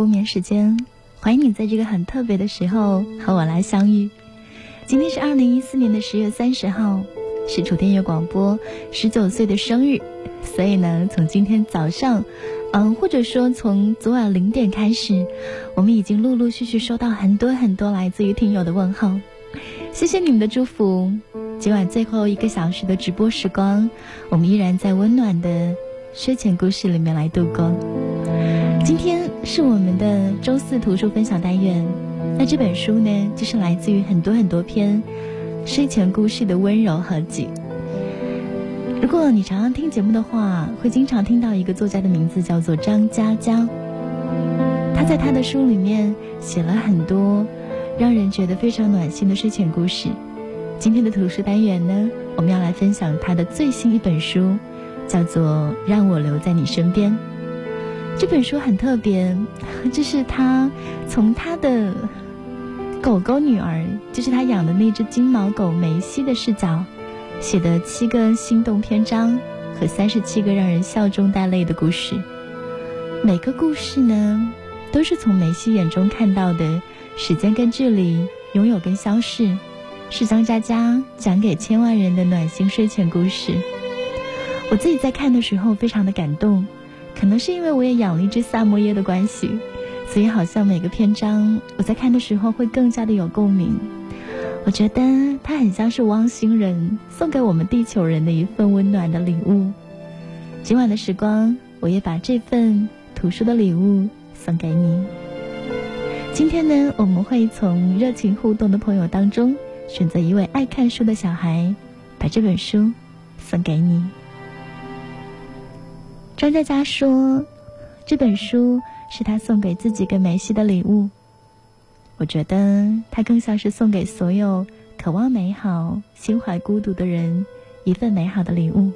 不眠时间，欢迎你在这个很特别的时候和我来相遇。今天是二零一四年的十月三十号，是楚天乐广播十九岁的生日，所以呢，从今天早上，嗯，或者说从昨晚零点开始，我们已经陆陆续续收到很多很多来自于听友的问候，谢谢你们的祝福。今晚最后一个小时的直播时光，我们依然在温暖的睡前故事里面来度过。今天是我们的周四图书分享单元，那这本书呢，就是来自于很多很多篇睡前故事的温柔合集。如果你常常听节目的话，会经常听到一个作家的名字叫做张嘉佳，他在他的书里面写了很多让人觉得非常暖心的睡前故事。今天的图书单元呢，我们要来分享他的最新一本书，叫做《让我留在你身边》。这本书很特别，这是他从他的狗狗女儿，就是他养的那只金毛狗梅西的视角写的七个心动篇章和三十七个让人笑中带泪的故事。每个故事呢，都是从梅西眼中看到的时间跟距离、拥有跟消逝，是张嘉佳讲给千万人的暖心睡前故事。我自己在看的时候，非常的感动。可能是因为我也养了一只萨摩耶的关系，所以好像每个篇章我在看的时候会更加的有共鸣。我觉得它很像是汪星人送给我们地球人的一份温暖的礼物。今晚的时光，我也把这份图书的礼物送给你。今天呢，我们会从热情互动的朋友当中选择一位爱看书的小孩，把这本书送给你。张佳佳说：“这本书是他送给自己跟梅西的礼物。我觉得它更像是送给所有渴望美好、心怀孤独的人一份美好的礼物。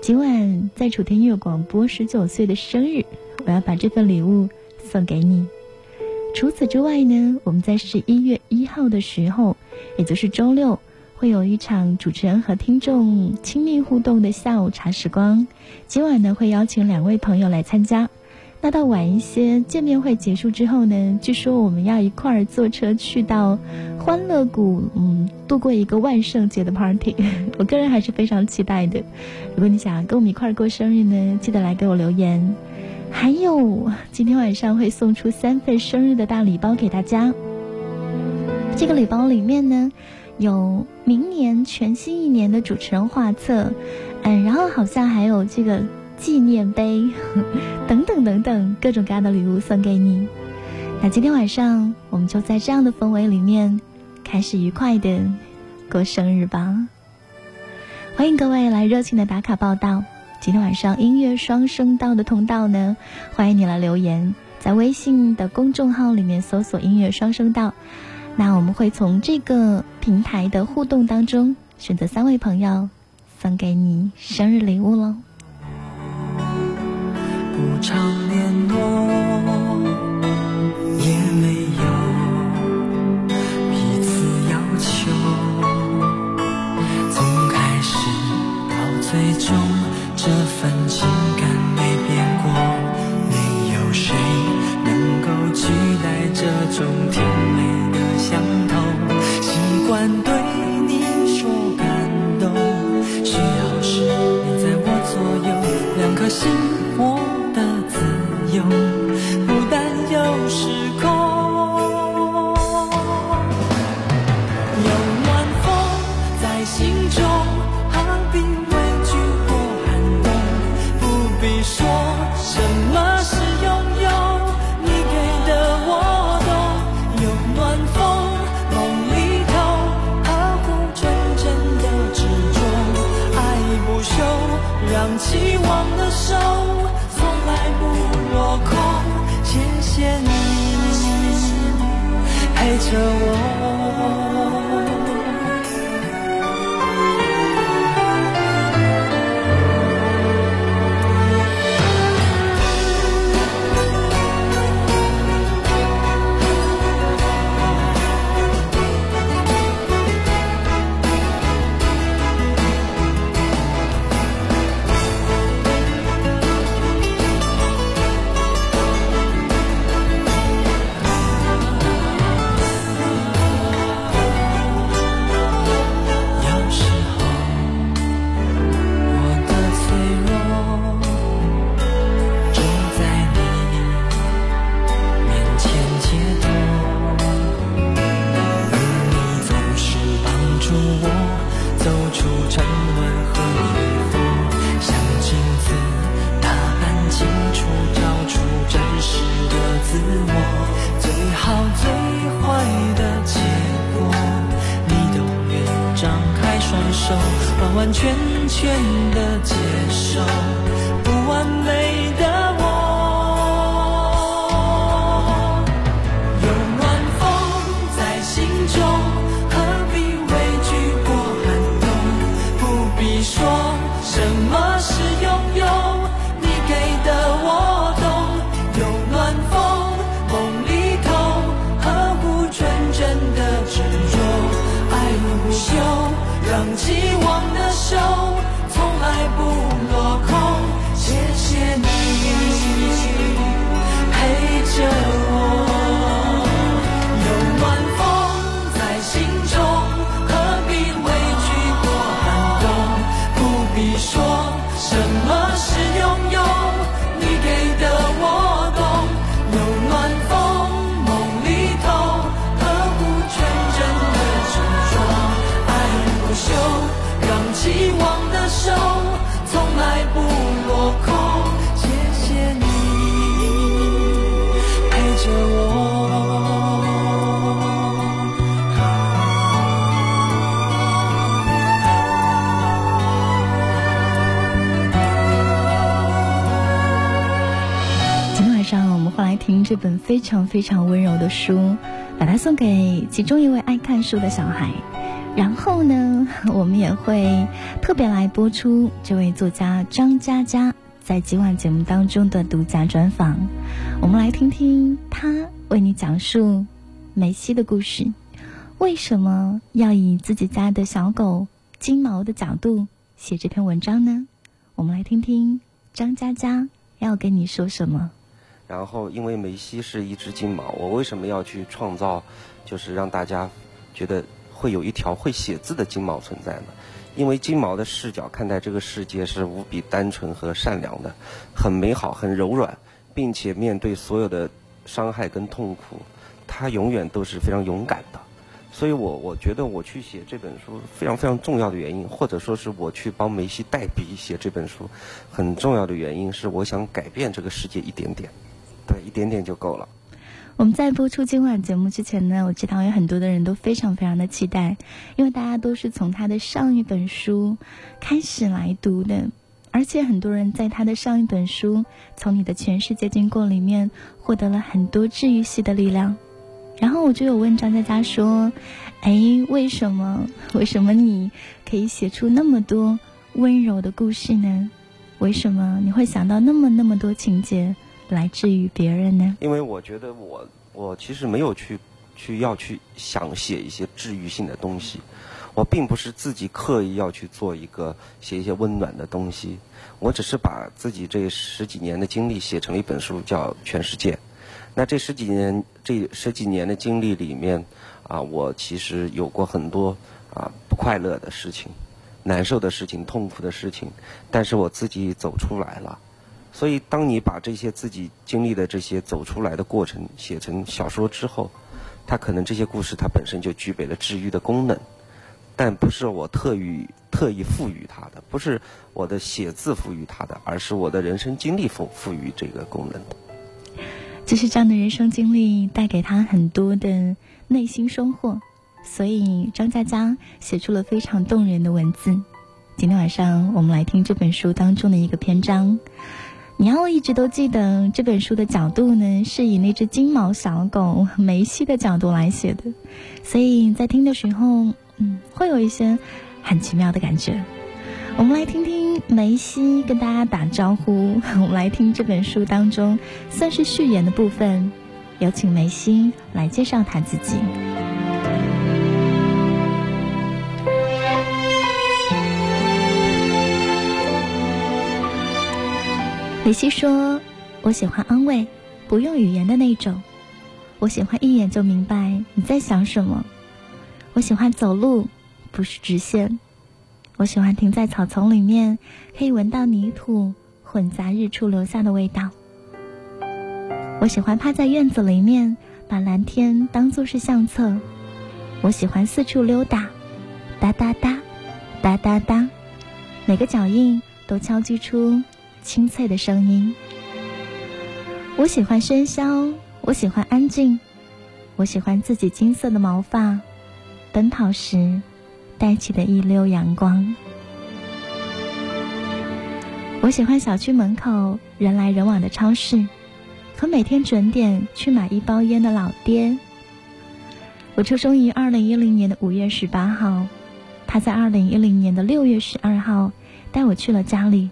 今晚在楚天音乐广播十九岁的生日，我要把这份礼物送给你。除此之外呢，我们在十一月一号的时候，也就是周六。”会有一场主持人和听众亲密互动的下午茶时光，今晚呢会邀请两位朋友来参加。那到晚一些见面会结束之后呢，据说我们要一块儿坐车去到欢乐谷，嗯，度过一个万圣节的 party。我个人还是非常期待的。如果你想跟我们一块儿过生日呢，记得来给我留言。还有今天晚上会送出三份生日的大礼包给大家。这个礼包里面呢。有明年全新一年的主持人画册，嗯，然后好像还有这个纪念碑，等等等等各种各样的礼物送给你。那今天晚上我们就在这样的氛围里面，开始愉快的过生日吧。欢迎各位来热情的打卡报道。今天晚上音乐双声道的通道呢，欢迎你来留言，在微信的公众号里面搜索“音乐双声道”。那我们会从这个平台的互动当中选择三位朋友，送给你生日礼物喽。不常联络，这本非常非常温柔的书，把它送给其中一位爱看书的小孩。然后呢，我们也会特别来播出这位作家张嘉佳在今晚节目当中的独家专访。我们来听听他为你讲述梅西的故事。为什么要以自己家的小狗金毛的角度写这篇文章呢？我们来听听张嘉佳要跟你说什么。然后，因为梅西是一只金毛，我为什么要去创造，就是让大家觉得会有一条会写字的金毛存在呢？因为金毛的视角看待这个世界是无比单纯和善良的，很美好、很柔软，并且面对所有的伤害跟痛苦，它永远都是非常勇敢的。所以我我觉得我去写这本书非常非常重要的原因，或者说是我去帮梅西代笔写这本书，很重要的原因是我想改变这个世界一点点，对，一点点就够了。我们在播出今晚节目之前呢，我知道有很多的人都非常非常的期待，因为大家都是从他的上一本书开始来读的，而且很多人在他的上一本书《从你的全世界经过》里面获得了很多治愈系的力量。然后我就有问张佳佳说：“哎，为什么？为什么你可以写出那么多温柔的故事呢？为什么你会想到那么那么多情节来治愈别人呢？”因为我觉得我我其实没有去去要去想写一些治愈性的东西，我并不是自己刻意要去做一个写一些温暖的东西，我只是把自己这十几年的经历写成了一本书，叫《全世界》。那这十几年这十几年的经历里面，啊，我其实有过很多啊不快乐的事情、难受的事情、痛苦的事情，但是我自己走出来了。所以，当你把这些自己经历的这些走出来的过程写成小说之后，它可能这些故事它本身就具备了治愈的功能，但不是我特意特意赋予它的，不是我的写字赋予它的，而是我的人生经历赋赋予这个功能。就是这样的人生经历带给他很多的内心收获，所以张嘉佳写出了非常动人的文字。今天晚上我们来听这本书当中的一个篇章。你要一直都记得这本书的角度呢，是以那只金毛小狗梅西的角度来写的，所以在听的时候，嗯，会有一些很奇妙的感觉。我们来听听梅西跟大家打招呼。我们来听这本书当中算是序言的部分，有请梅西来介绍他自己。梅西说：“我喜欢安慰，不用语言的那种。我喜欢一眼就明白你在想什么。我喜欢走路，不是直线。”我喜欢停在草丛里面，可以闻到泥土混杂日出留下的味道。我喜欢趴在院子里面，把蓝天当作是相册。我喜欢四处溜达，哒哒哒，哒哒哒，每个脚印都敲击出清脆的声音。我喜欢喧嚣，我喜欢安静，我喜欢自己金色的毛发，奔跑时。带起的一溜阳光。我喜欢小区门口人来人往的超市，和每天准点去买一包烟的老爹。我出生于二零一零年的五月十八号，他在二零一零年的六月十二号带我去了家里，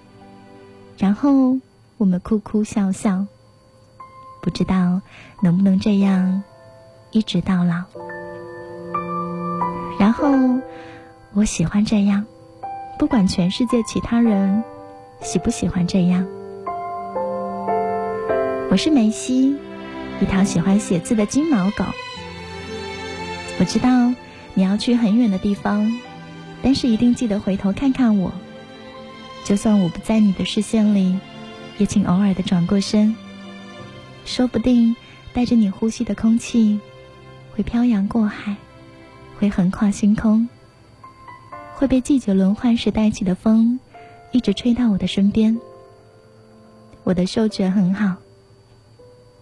然后我们哭哭笑笑，不知道能不能这样一直到老。然后我喜欢这样，不管全世界其他人。喜不喜欢这样？我是梅西，一条喜欢写字的金毛狗。我知道你要去很远的地方，但是一定记得回头看看我。就算我不在你的视线里，也请偶尔的转过身。说不定带着你呼吸的空气，会漂洋过海，会横跨星空，会被季节轮换时带起的风。一直吹到我的身边，我的嗅觉很好。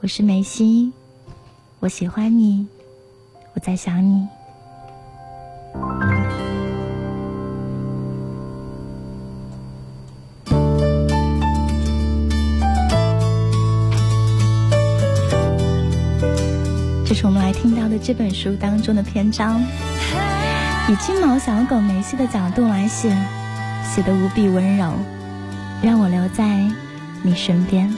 我是梅西，我喜欢你，我在想你。这是我们来听到的这本书当中的篇章，以金毛小狗梅西的角度来写。写的无比温柔，让我留在你身边。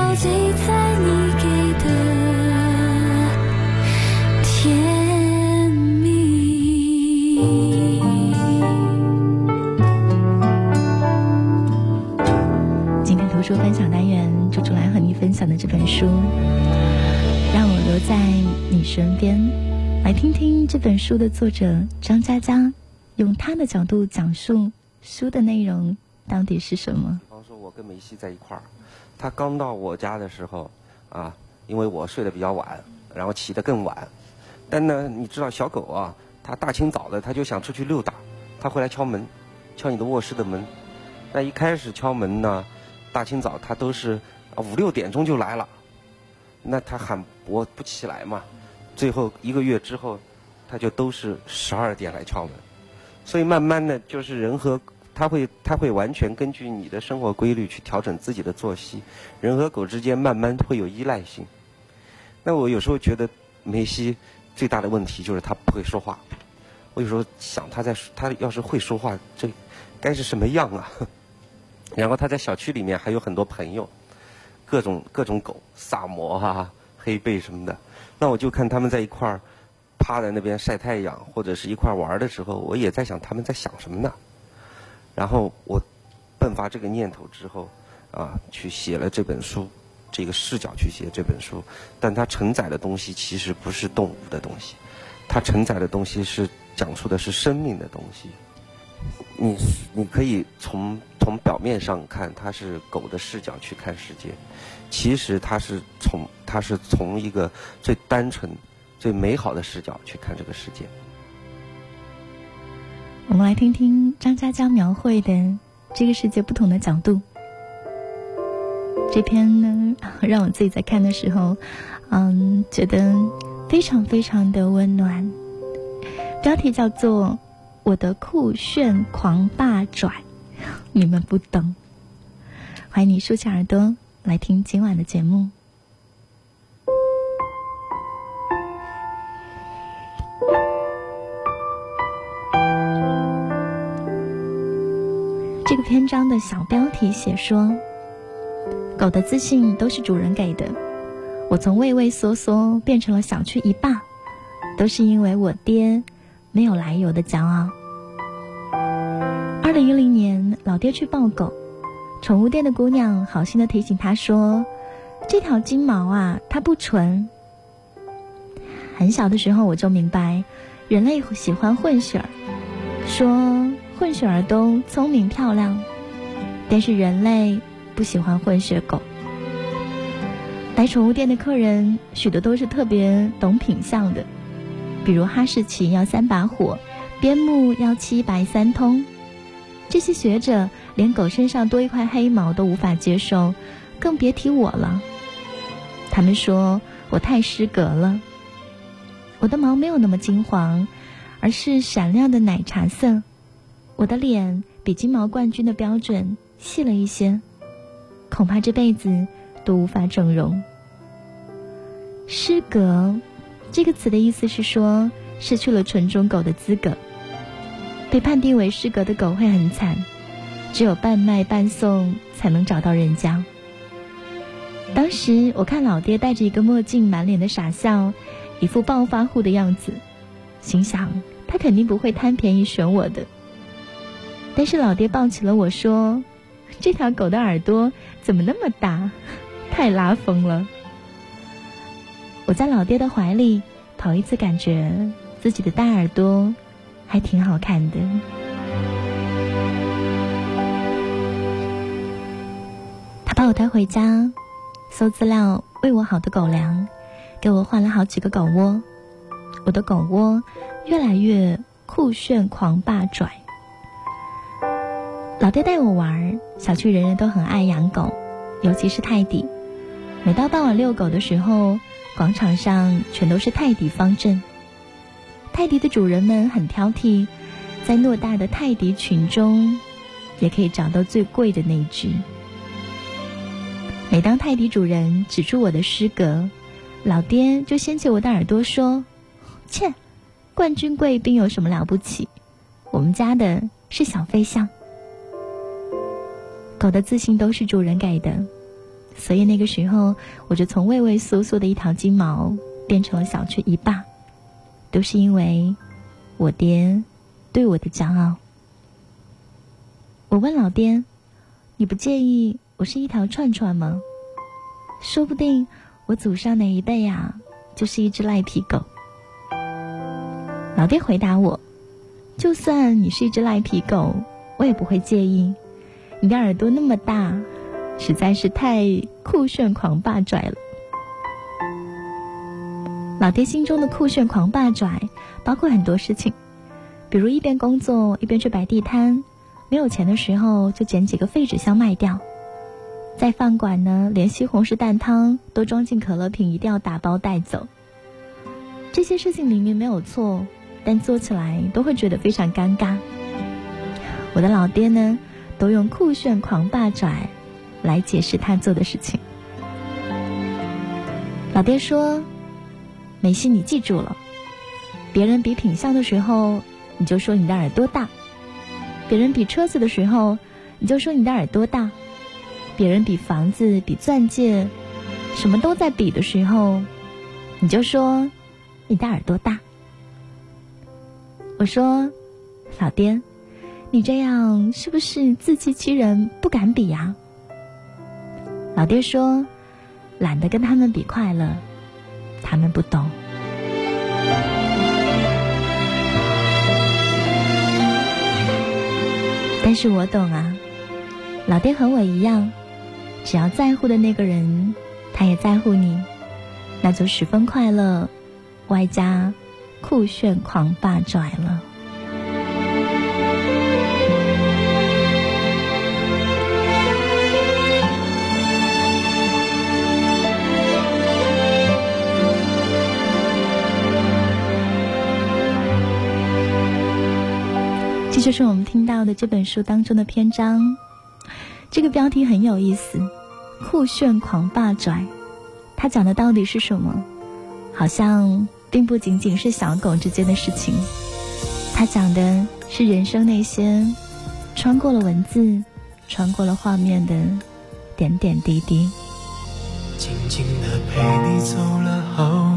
陶醉在你给的甜蜜今天图书分享单元就出来和你分享的这本书让我留在你身边来听听这本书的作者张嘉佳用他的角度讲述书的内容到底是什么。比方说我跟梅西在一块儿他刚到我家的时候，啊，因为我睡得比较晚，然后起得更晚，但呢，你知道小狗啊，它大清早的它就想出去溜达，它会来敲门，敲你的卧室的门。那一开始敲门呢，大清早它都是五六点钟就来了，那它喊我不起来嘛。最后一个月之后，它就都是十二点来敲门，所以慢慢的就是人和它会它会完全根据你的生活规律去调整自己的作息，人和狗之间慢慢会有依赖性。那我有时候觉得梅西最大的问题就是他不会说话，我有时候想他在他要是会说话，这该是什么样啊？然后他在小区里面还有很多朋友，各种各种狗，萨摩啊、黑背什么的。那我就看他们在一块儿趴在那边晒太阳，或者是一块儿玩的时候，我也在想他们在想什么呢？然后我迸发这个念头之后，啊，去写了这本书，这个视角去写这本书，但它承载的东西其实不是动物的东西，它承载的东西是讲述的是生命的东西。你你可以从从表面上看，它是狗的视角去看世界。其实它是从它是从一个最单纯、最美好的视角去看这个世界。我们来听听张嘉佳描绘的这个世界不同的角度。这篇呢，让我自己在看的时候，嗯，觉得非常非常的温暖。标题叫做《我的酷炫狂霸拽》，你们不懂。欢迎你竖起耳朵。来听今晚的节目。篇章的小标题写说：“狗的自信都是主人给的。我从畏畏缩缩变成了小区一霸，都是因为我爹没有来由的骄傲。”二零一零年，老爹去抱狗。宠物店的姑娘好心的提醒他说：“这条金毛啊，它不纯。”很小的时候我就明白，人类喜欢混血儿，说混血儿都聪明漂亮，但是人类不喜欢混血狗。来宠物店的客人许多都是特别懂品相的，比如哈士奇要三把火，边牧要七白三通，这些学者。连狗身上多一块黑毛都无法接受，更别提我了。他们说我太失格了。我的毛没有那么金黄，而是闪亮的奶茶色。我的脸比金毛冠军的标准细了一些，恐怕这辈子都无法整容。失格这个词的意思是说失去了纯种狗的资格，被判定为失格的狗会很惨。只有半卖半送才能找到人家。当时我看老爹戴着一个墨镜，满脸的傻笑，一副暴发户的样子，心想他肯定不会贪便宜选我的。但是老爹抱起了我说：“这条狗的耳朵怎么那么大，太拉风了。”我在老爹的怀里头一次感觉自己的大耳朵还挺好看的。他把我带回家，搜资料，喂我好的狗粮，给我换了好几个狗窝。我的狗窝越来越酷炫狂霸拽。老爹带我玩，小区人人都很爱养狗，尤其是泰迪。每到傍晚遛狗的时候，广场上全都是泰迪方阵。泰迪的主人们很挑剔，在偌大的泰迪群中，也可以找到最贵的那只。每当泰迪主人指出我的失格，老爹就掀起我的耳朵说：“切，冠军贵宾有什么了不起？我们家的是小飞象。狗的自信都是主人给的，所以那个时候我就从畏畏缩缩的一条金毛变成了小区一霸，都是因为我爹对我的骄傲。”我问老爹：“你不介意？”我是一条串串吗？说不定我祖上哪一辈呀，就是一只赖皮狗。老爹回答我：“就算你是一只赖皮狗，我也不会介意。你的耳朵那么大，实在是太酷炫狂霸拽了。”老爹心中的酷炫狂霸拽，包括很多事情，比如一边工作一边去摆地摊，没有钱的时候就捡几个废纸箱卖掉。在饭馆呢，连西红柿蛋汤都装进可乐瓶，一定要打包带走。这些事情明明没有错，但做起来都会觉得非常尴尬。我的老爹呢，都用酷炫狂霸拽来解释他做的事情。老爹说：“梅西，你记住了，别人比品相的时候，你就说你的耳朵大；别人比车子的时候，你就说你的耳朵大；别人比房子、比钻戒，什么都在比的时候，你就说。”你的耳朵大，我说，老爹，你这样是不是自欺欺人，不敢比呀？老爹说，懒得跟他们比快乐，他们不懂。但是我懂啊，老爹和我一样，只要在乎的那个人，他也在乎你，那就十分快乐。外加酷炫狂霸拽了。这就是我们听到的这本书当中的篇章，这个标题很有意思，“酷炫狂霸拽”，它讲的到底是什么？好像。并不仅仅是小狗之间的事情，它讲的是人生那些穿过了文字、穿过了画面的点点滴滴。静静的陪你走了好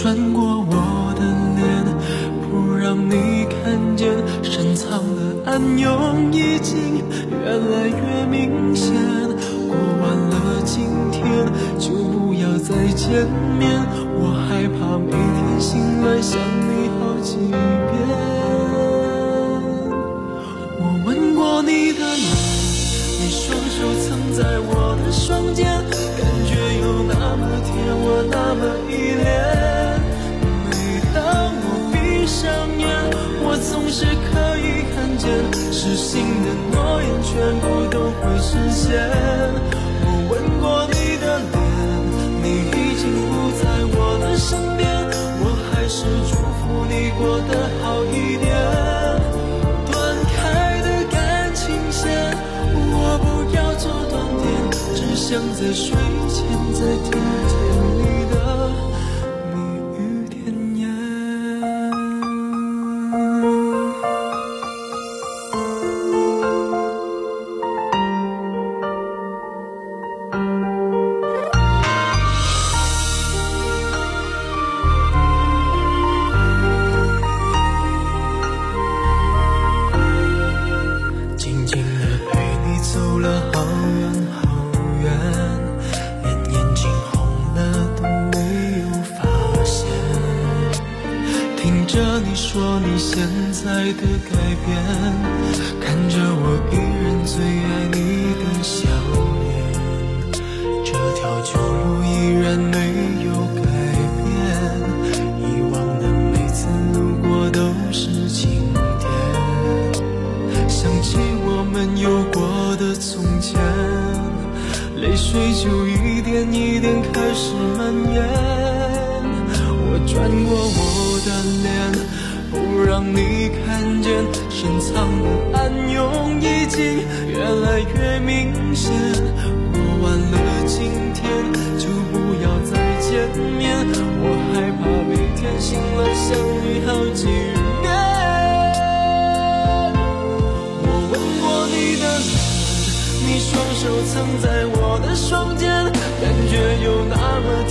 穿过我的脸，不让你看见，深藏的暗涌已经越来越明显。过完了今天，就不要再见面。我害怕每天醒来想你好几遍。我吻过你的脸，你双手曾在我的双肩，是可以看见。失信的诺言全部都会实现。我吻过你的脸，你已经不在我的身边，我还是祝福你过得好一点。断开的感情线，我不要做断点，只想在睡前再听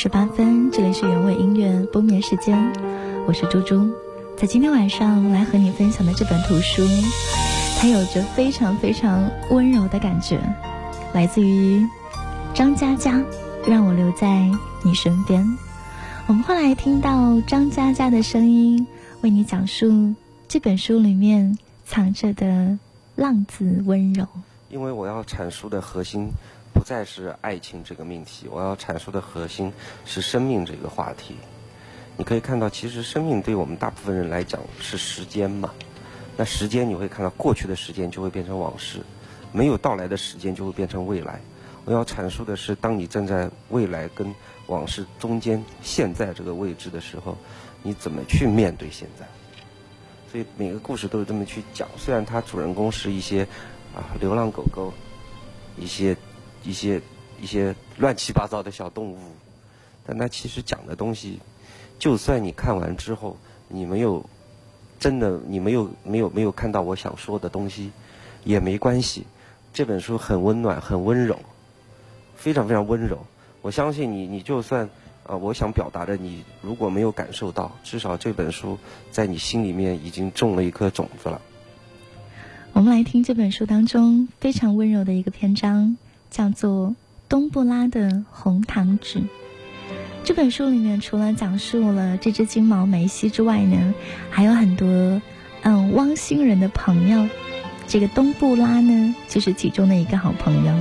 十八分，这里是原味音乐不眠时间，我是猪猪。在今天晚上来和你分享的这本图书，它有着非常非常温柔的感觉，来自于张嘉佳，《让我留在你身边》。我们后来听到张嘉佳的声音，为你讲述这本书里面藏着的浪子温柔。因为我要阐述的核心不再是爱情这个命题，我要阐述的核心是生命这个话题。你可以看到，其实生命对我们大部分人来讲是时间嘛。那时间你会看到，过去的时间就会变成往事，没有到来的时间就会变成未来。我要阐述的是，当你站在未来跟往事中间，现在这个位置的时候，你怎么去面对现在？所以每个故事都是这么去讲。虽然它主人公是一些啊流浪狗狗，一些一些一些乱七八糟的小动物，但它其实讲的东西。就算你看完之后，你没有真的，你没有没有没有看到我想说的东西，也没关系。这本书很温暖，很温柔，非常非常温柔。我相信你，你就算啊，我想表达的，你如果没有感受到，至少这本书在你心里面已经种了一颗种子了。我们来听这本书当中非常温柔的一个篇章，叫做《东布拉的红糖纸》。这本书里面除了讲述了这只金毛梅西之外呢，还有很多嗯汪星人的朋友。这个东布拉呢，就是其中的一个好朋友。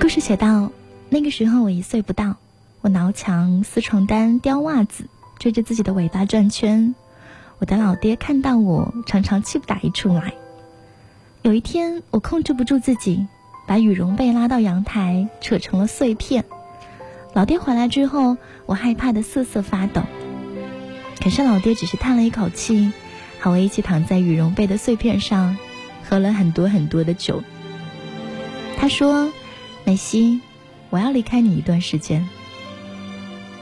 故事写道：那个时候我一岁不到，我挠墙、撕床单、叼袜子，追着自己的尾巴转圈。我的老爹看到我，常常气不打一处来。有一天，我控制不住自己，把羽绒被拉到阳台，扯成了碎片。老爹回来之后，我害怕的瑟瑟发抖。可是老爹只是叹了一口气，和我一起躺在羽绒被的碎片上，喝了很多很多的酒。他说：“美西，我要离开你一段时间。”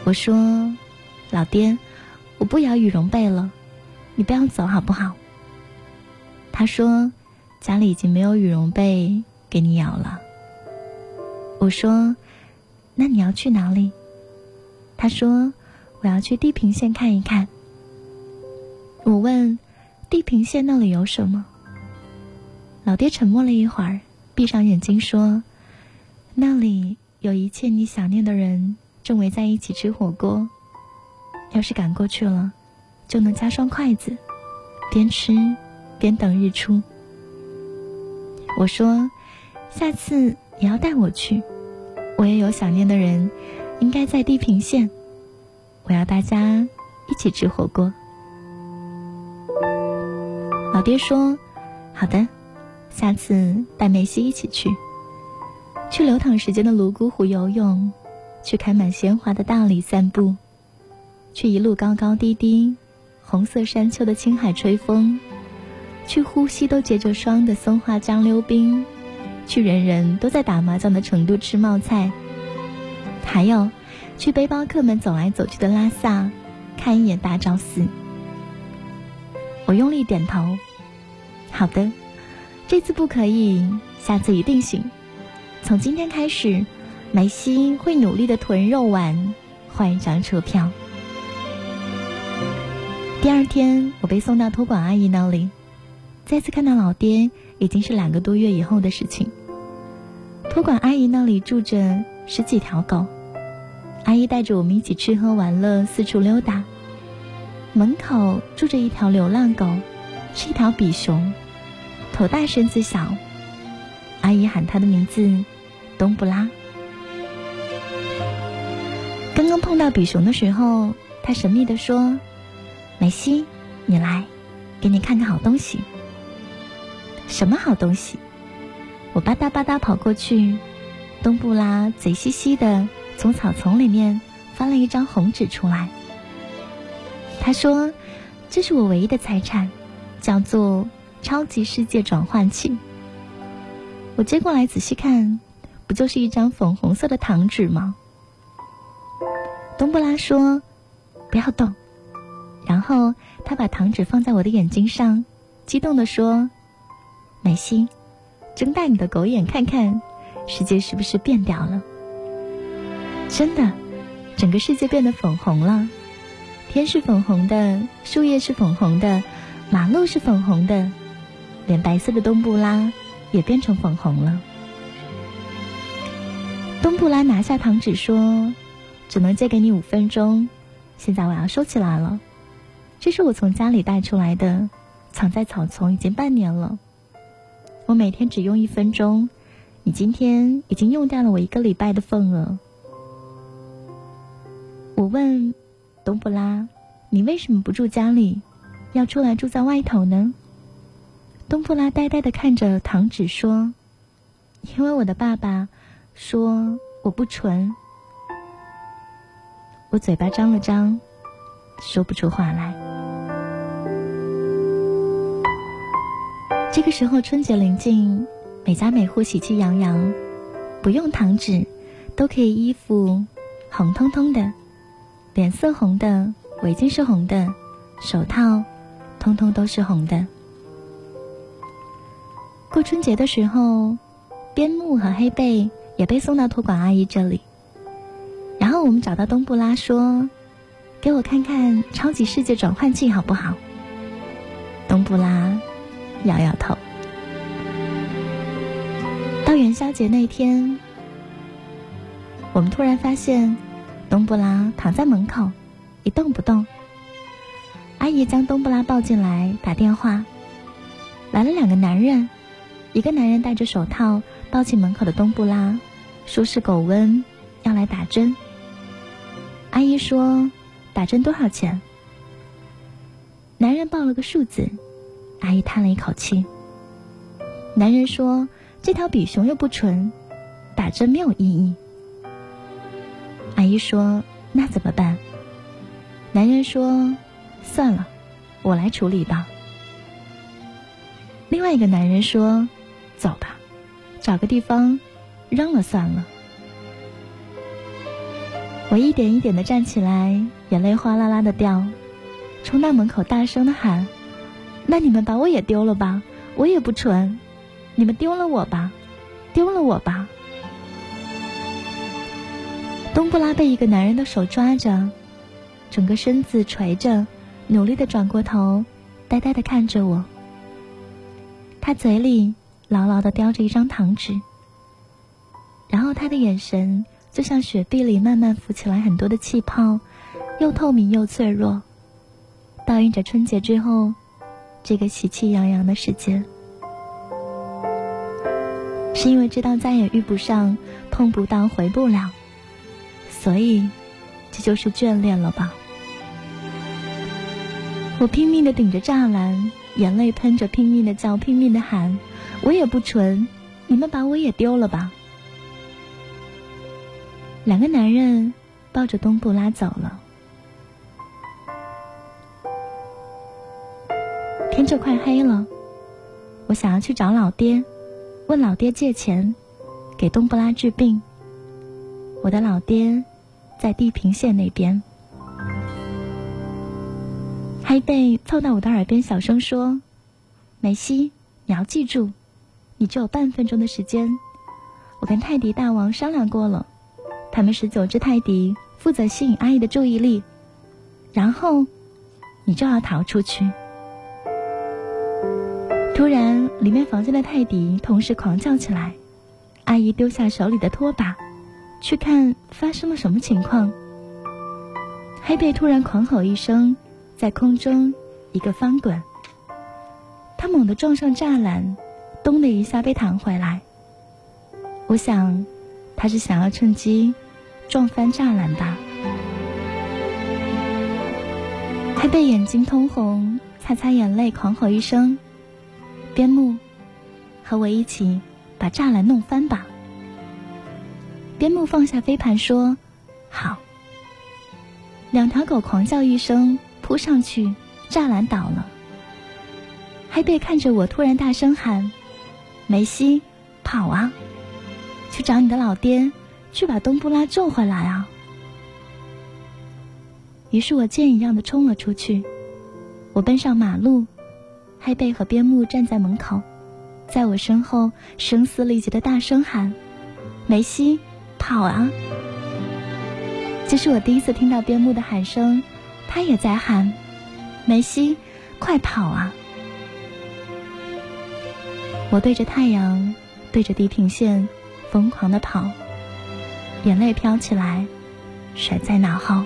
我说：“老爹，我不摇羽绒被了，你不要走好不好？”他说。家里已经没有羽绒被给你咬了。我说：“那你要去哪里？”他说：“我要去地平线看一看。”我问：“地平线那里有什么？”老爹沉默了一会儿，闭上眼睛说：“那里有一切你想念的人正围在一起吃火锅。要是赶过去了，就能加双筷子，边吃边等日出。”我说：“下次也要带我去，我也有想念的人，应该在地平线。我要大家一起吃火锅。”老爹说：“好的，下次带梅西一起去，去流淌时间的泸沽湖游泳，去开满鲜花的大理散步，去一路高高低低、红色山丘的青海吹风。”去呼吸都结着霜的松花江溜冰，去人人都在打麻将的成都吃冒菜，还有去背包客们走来走去的拉萨，看一眼大昭寺。我用力点头，好的，这次不可以，下次一定行。从今天开始，梅西会努力的囤肉丸，换一张车票。第二天，我被送到托管阿姨那里。再次看到老爹，已经是两个多月以后的事情。托管阿姨那里住着十几条狗，阿姨带着我们一起吃喝玩乐，四处溜达。门口住着一条流浪狗，是一条比熊，头大身子小。阿姨喊它的名字东布拉。刚刚碰到比熊的时候，它神秘地说：“梅西，你来，给你看个好东西。”什么好东西？我吧嗒吧嗒跑过去，东布拉贼兮兮的从草丛里面翻了一张红纸出来。他说：“这是我唯一的财产，叫做超级世界转换器。”我接过来仔细看，不就是一张粉红色的糖纸吗？东布拉说：“不要动。”然后他把糖纸放在我的眼睛上，激动地说：“美心，睁大你的狗眼看看，世界是不是变掉了？真的，整个世界变得粉红了，天是粉红的，树叶是粉红的，马路是粉红的，连白色的东布拉也变成粉红了。”东布拉拿下糖纸说。只能借给你五分钟，现在我要收起来了。这是我从家里带出来的，藏在草丛已经半年了。我每天只用一分钟，你今天已经用掉了我一个礼拜的份额。我问东布拉：“你为什么不住家里，要出来住在外头呢？”东布拉呆呆的看着糖纸说：“因为我的爸爸说我不纯。”我嘴巴张了张，说不出话来。这个时候，春节临近，每家每户喜气洋洋，不用糖纸，都可以衣服红彤彤的，脸色红的，围巾是红的，手套通通都是红的。过春节的时候，边牧和黑贝也被送到托管阿姨这里。然后我们找到东布拉，说：“给我看看超级世界转换器好不好？”东布拉摇摇头。到元宵节那天，我们突然发现东布拉躺在门口一动不动。阿姨将东布拉抱进来，打电话，来了两个男人，一个男人戴着手套抱起门口的东布拉，说是狗瘟，要来打针。阿姨说：“打针多少钱？”男人报了个数字，阿姨叹了一口气。男人说：“这条比熊又不纯，打针没有意义。”阿姨说：“那怎么办？”男人说：“算了，我来处理吧。”另外一个男人说：“走吧，找个地方扔了算了。”我一点一点的站起来，眼泪哗啦啦的掉，冲到门口大声的喊：“那你们把我也丢了吧，我也不纯，你们丢了我吧，丢了我吧。”东布拉被一个男人的手抓着，整个身子垂着，努力的转过头，呆呆的看着我。他嘴里牢牢的叼着一张糖纸，然后他的眼神。就像雪碧里慢慢浮起来很多的气泡，又透明又脆弱，倒映着春节之后这个喜气洋洋的时间。是因为知道再也遇不上，碰不到，回不了，所以这就是眷恋了吧？我拼命的顶着栅栏，眼泪喷着，拼命的叫，拼命的喊：“我也不纯，你们把我也丢了吧！”两个男人抱着东布拉走了。天就快黑了，我想要去找老爹，问老爹借钱，给东布拉治病。我的老爹在地平线那边。黑贝凑到我的耳边小声说：“梅西，你要记住，你只有半分钟的时间。我跟泰迪大王商量过了。”他们十九只泰迪负责吸引阿姨的注意力，然后你就要逃出去。突然，里面房间的泰迪同时狂叫起来。阿姨丢下手里的拖把，去看发生了什么情况。黑贝突然狂吼一声，在空中一个翻滚，他猛地撞上栅栏，咚的一下被弹回来。我想，他是想要趁机撞翻栅栏吧。黑贝眼睛通红，擦擦眼泪，狂吼一声：“边牧，和我一起把栅栏弄翻吧！”边牧放下飞盘说：“好。”两条狗狂叫一声，扑上去，栅栏倒了。黑贝看着我，突然大声喊：“梅西，跑啊！去找你的老爹，去把东布拉救回来啊！”于是我箭一样的冲了出去，我奔上马路，黑贝和边牧站在门口，在我身后声嘶力竭的大声喊：“梅西，跑啊！”这是我第一次听到边牧的喊声，他也在喊：“梅西，快跑啊！”我对着太阳，对着地平线，疯狂的跑，眼泪飘起来，甩在脑后。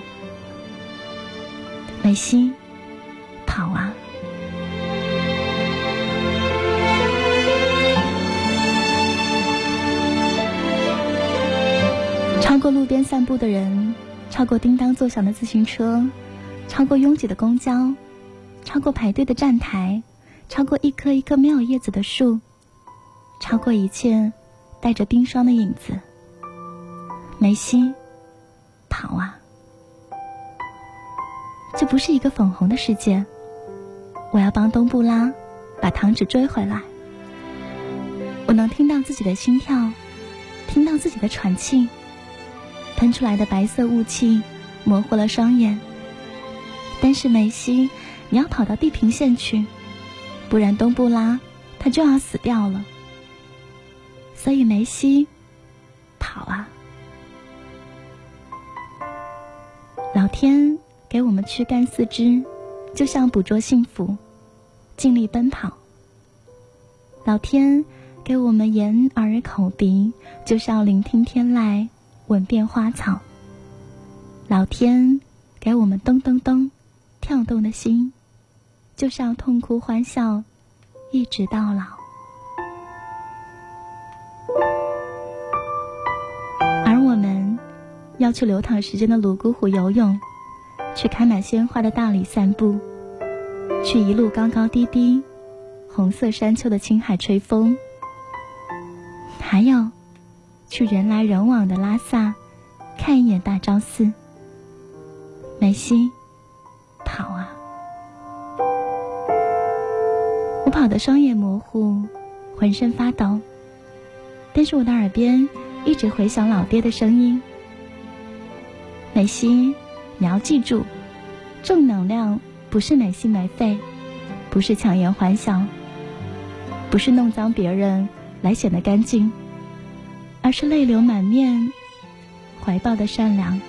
梅西，跑啊！超过路边散步的人，超过叮当作响的自行车，超过拥挤的公交，超过排队的站台，超过一棵一棵没有叶子的树，超过一切带着冰霜的影子。梅西，跑啊！这不是一个粉红的世界。我要帮东布拉把糖纸追回来。我能听到自己的心跳，听到自己的喘气。喷出来的白色雾气模糊了双眼。但是梅西，你要跑到地平线去，不然东布拉他就要死掉了。所以梅西，跑啊！老天。给我们躯干四肢，就像捕捉幸福，尽力奔跑。老天给我们眼耳口鼻，就像聆听天籁，吻遍花草。老天给我们咚咚咚跳动的心，就像痛哭欢笑，一直到老。而我们要去流淌时间的泸沽湖游泳。去开满鲜花的大理散步，去一路高高低低、红色山丘的青海吹风，还有去人来人往的拉萨看一眼大昭寺。梅西，跑啊！我跑得双眼模糊，浑身发抖，但是我的耳边一直回响老爹的声音：梅西。你要记住，正能量不是没心没肺，不是强颜欢笑，不是弄脏别人来显得干净，而是泪流满面，怀抱的善良，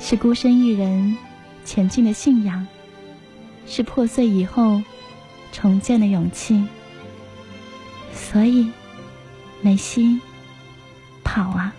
是孤身一人前进的信仰，是破碎以后重建的勇气。所以，梅西，跑啊！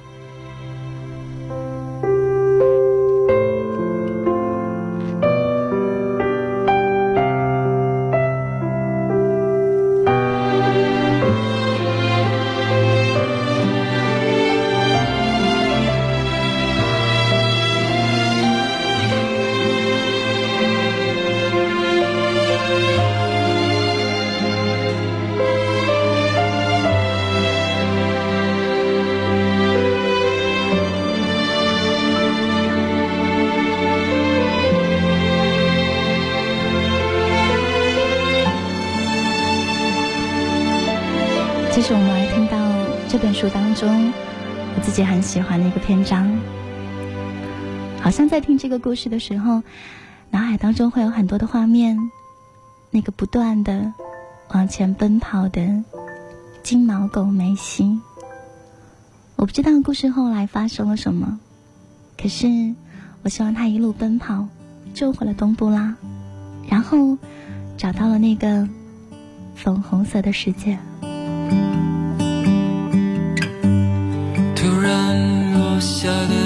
我自己很喜欢的一个篇章。好像在听这个故事的时候，脑海当中会有很多的画面，那个不断的往前奔跑的金毛狗梅西。我不知道故事后来发生了什么，可是我希望他一路奔跑，救回了东布拉，然后找到了那个粉红色的世界。下的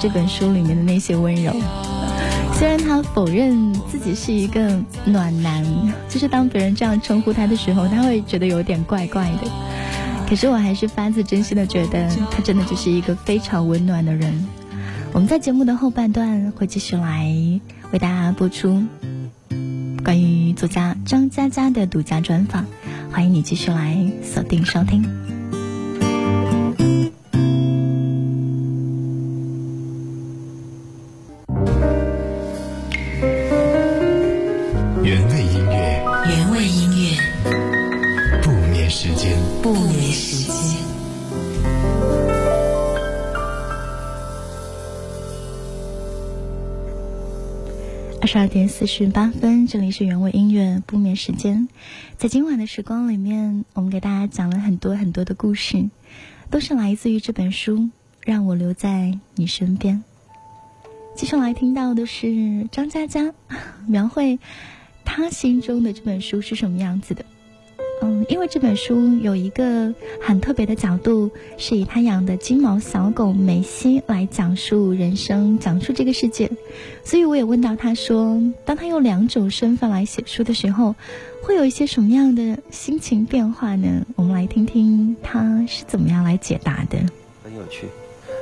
这本书里面的那些温柔。虽然他否认自己是一个暖男，就是当别人这样称呼他的时候，他会觉得有点怪怪的。可是我还是发自真心的觉得，他真的就是一个非常温暖的人。我们在节目的后半段会继续来为大家播出关于作家张嘉佳的独家专访，欢迎你继续来锁定收听。点四十八分，这里是原味音乐不眠时间。在今晚的时光里面，我们给大家讲了很多很多的故事，都是来自于这本书《让我留在你身边》。接下来听到的是张嘉佳描绘他心中的这本书是什么样子的。嗯，因为这本书有一个很特别的角度，是以他养的金毛小狗梅西来讲述人生、讲述这个世界，所以我也问到他说，当他用两种身份来写书的时候，会有一些什么样的心情变化呢？我们来听听他是怎么样来解答的。很有趣。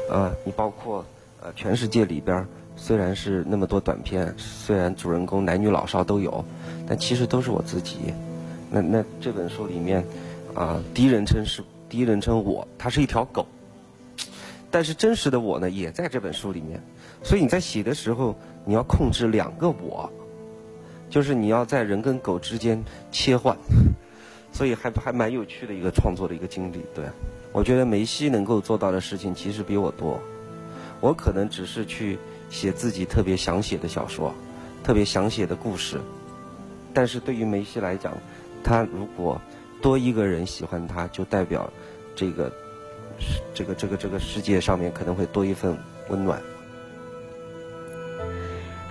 呃，你包括呃全世界里边，虽然是那么多短片，虽然主人公男女老少都有，但其实都是我自己。那那这本书里面，啊、第一人称是第一人称我，它是一条狗，但是真实的我呢，也在这本书里面。所以你在写的时候，你要控制两个我，就是你要在人跟狗之间切换，所以还还蛮有趣的一个创作的一个经历。对，我觉得梅西能够做到的事情其实比我多，我可能只是去写自己特别想写的小说，特别想写的故事，但是对于梅西来讲，他如果多一个人喜欢他，就代表这个这个这个这个世界上面可能会多一份温暖。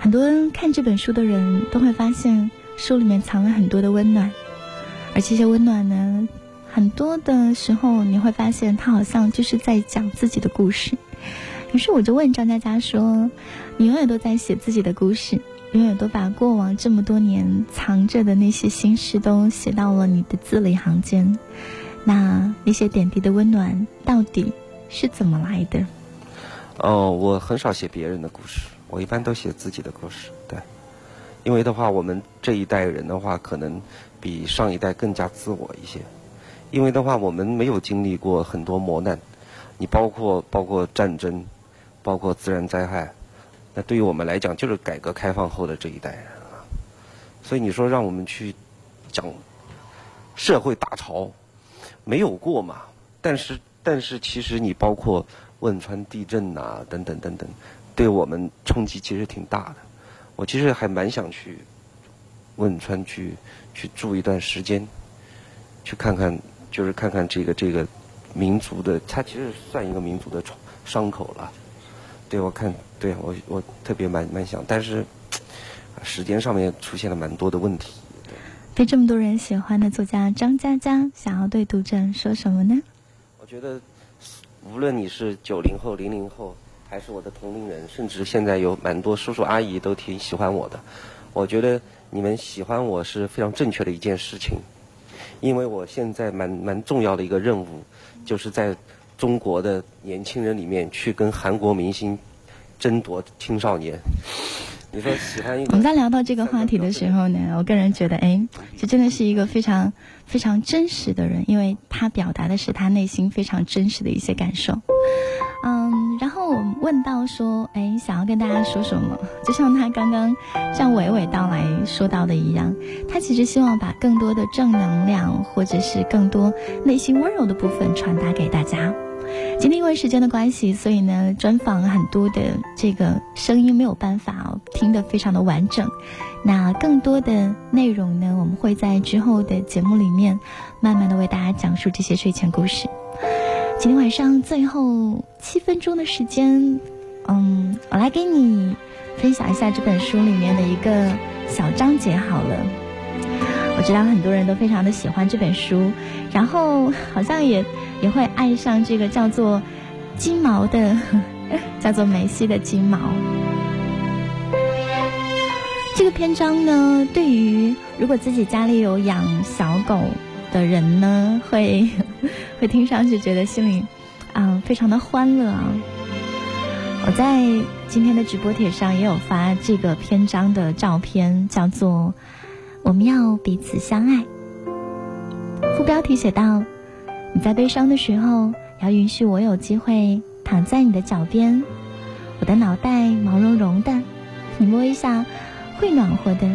很多人看这本书的人都会发现，书里面藏了很多的温暖，而这些温暖呢，很多的时候你会发现，他好像就是在讲自己的故事。于是我就问张佳佳说：“你永远都在写自己的故事，永远都把过往这么多年藏着的那些心事都写到了你的字里行间。那那些点滴的温暖到底是怎么来的？”哦，我很少写别人的故事，我一般都写自己的故事。对，因为的话，我们这一代人的话，可能比上一代更加自我一些。因为的话，我们没有经历过很多磨难，你包括包括战争，包括自然灾害，那对于我们来讲，就是改革开放后的这一代人啊。所以你说让我们去讲社会大潮，没有过嘛？但是但是，其实你包括汶川地震呐，等等等等，对我们冲击其实挺大的。我其实还蛮想去汶川去去住一段时间，去看看。就是看看这个这个民族的，它其实算一个民族的创伤口了。对我看，对我我特别蛮蛮想，但是时间上面出现了蛮多的问题。被这么多人喜欢的作家张嘉佳，想要对读者说什么呢？我觉得，无论你是九零后、零零后，还是我的同龄人，甚至现在有蛮多叔叔阿姨都挺喜欢我的。我觉得你们喜欢我是非常正确的一件事情。因为我现在蛮蛮重要的一个任务，就是在中国的年轻人里面去跟韩国明星争夺青少年。你说喜欢一个？我们在聊到这个话题的时候呢，我个人觉得，哎，这真的是一个非常非常真实的人，因为他表达的是他内心非常真实的一些感受。嗯，然后我问到说，哎，想要跟大家说什么？就像他刚刚像娓娓道来说到的一样，他其实希望把更多的正能量，或者是更多内心温柔的部分传达给大家。今天因为时间的关系，所以呢，专访很多的这个声音没有办法听得非常的完整。那更多的内容呢，我们会在之后的节目里面，慢慢的为大家讲述这些睡前故事。今天晚上最后七分钟的时间，嗯，我来给你分享一下这本书里面的一个小章节好了。我知道很多人都非常的喜欢这本书，然后好像也也会爱上这个叫做金毛的，叫做梅西的金毛。这个篇章呢，对于如果自己家里有养小狗。的人呢，会 会听上去觉得心里啊非常的欢乐啊。我在今天的直播帖上也有发这个篇章的照片，叫做“我们要彼此相爱”。副标题写道：“你在悲伤的时候，要允许我有机会躺在你的脚边，我的脑袋毛茸茸的，你摸一下会暖和的。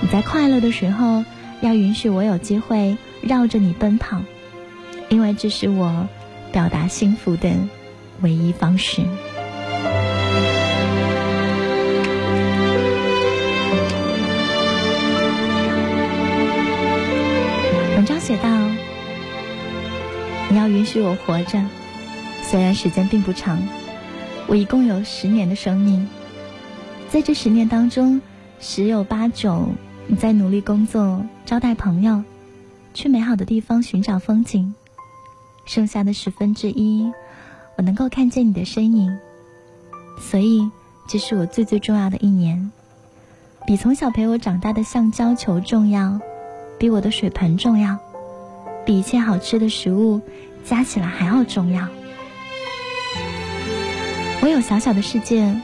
你在快乐的时候。”要允许我有机会绕着你奔跑，因为这是我表达幸福的唯一方式。允许我活着，虽然时间并不长，我一共有十年的生命，在这十年当中，十有八九。”你在努力工作，招待朋友，去美好的地方寻找风景。剩下的十分之一，我能够看见你的身影。所以，这是我最最重要的一年，比从小陪我长大的橡胶球重要，比我的水盆重要，比一切好吃的食物加起来还要重要。我有小小的世界，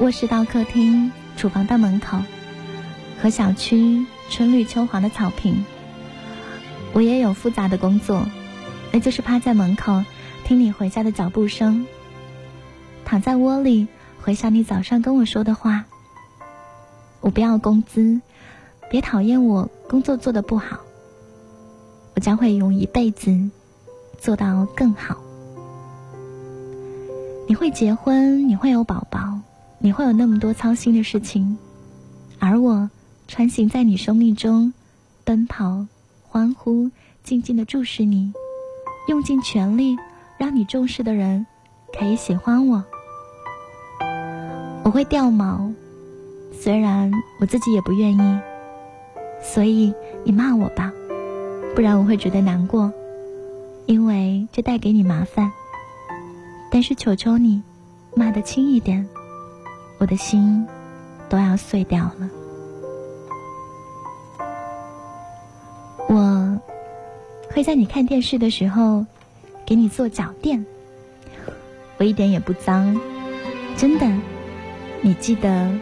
卧室到客厅，厨房到门口。和小区春绿秋黄的草坪，我也有复杂的工作，那就是趴在门口听你回家的脚步声，躺在窝里回想你早上跟我说的话。我不要工资，别讨厌我工作做的不好，我将会用一辈子做到更好。你会结婚，你会有宝宝，你会有那么多操心的事情，而我。穿行在你生命中，奔跑、欢呼、静静的注视你，用尽全力让你重视的人可以喜欢我。我会掉毛，虽然我自己也不愿意，所以你骂我吧，不然我会觉得难过，因为这带给你麻烦。但是求求你，骂得轻一点，我的心都要碎掉了。我会在你看电视的时候给你做脚垫，我一点也不脏，真的，你记得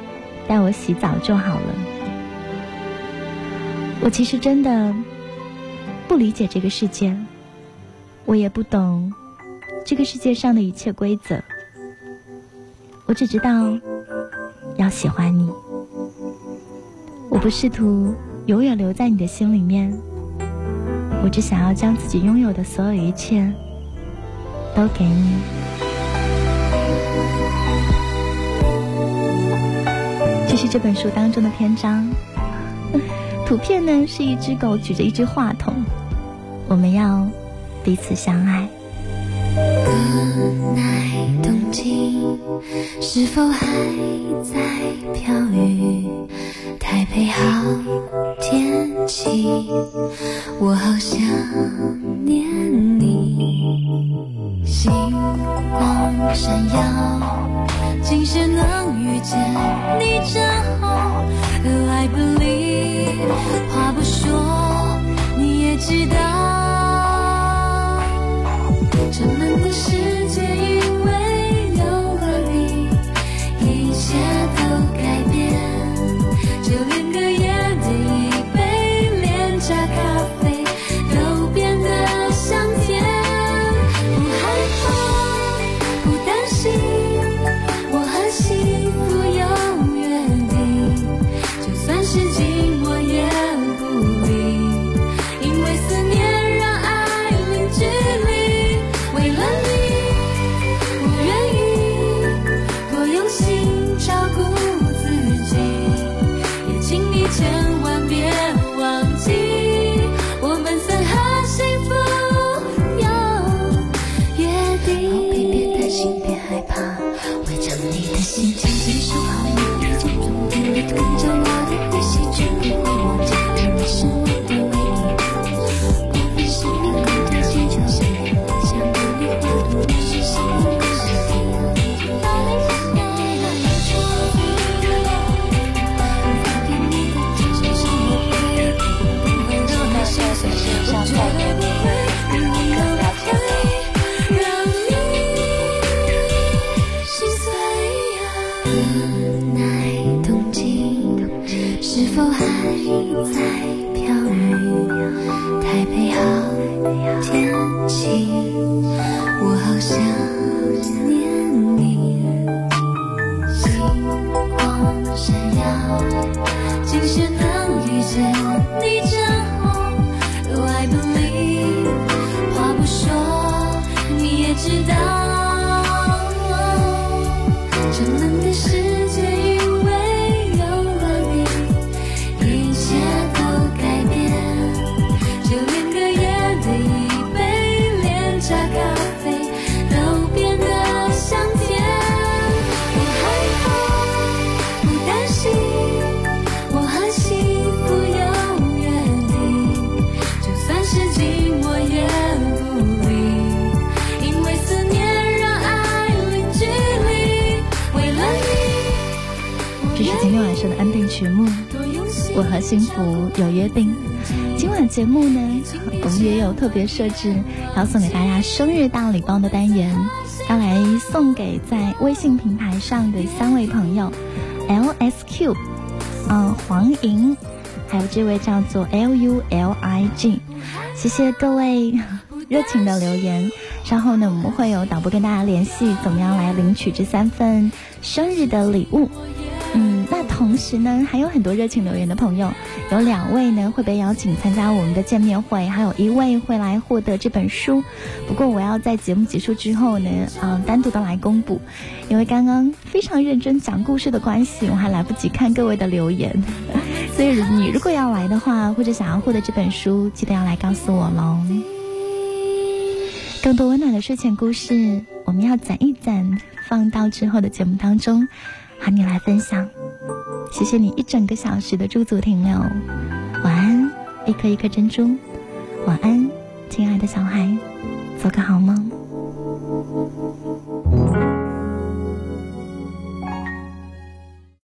带我洗澡就好了。我其实真的不理解这个世界，我也不懂这个世界上的一切规则，我只知道要喜欢你，我不试图永远留在你的心里面。我只想要将自己拥有的所有一切都给你。这是这本书当中的篇章，图片呢是一只狗举着一只话筒，我们要彼此相爱。隔奈冬季，是否还在飘雨？台北好天气，我好想念你。星光闪耀，今生能遇见你真好。I believe，话不说你也知道，沉闷的世界因为曲目。我和幸福有约定。今晚节目呢，我们也有特别设置，要送给大家生日大礼包的单元，要来送给在微信平台上的三位朋友，LSQ，嗯、黄莹，还有这位叫做 LULIG，谢谢各位热情的留言。稍后呢，我们会有导播跟大家联系，怎么样来领取这三份生日的礼物。那同时呢，还有很多热情留言的朋友，有两位呢会被邀请参加我们的见面会，还有一位会来获得这本书。不过我要在节目结束之后呢，嗯、单独的来公布，因为刚刚非常认真讲故事的关系，我还来不及看各位的留言。所以你如果要来的话，或者想要获得这本书，记得要来告诉我喽。更多温暖的睡前故事，我们要攒一攒，放到之后的节目当中，和你来分享。谢谢你一整个小时的驻足停留，晚安，一颗一颗珍珠，晚安，亲爱的小孩，做个好梦。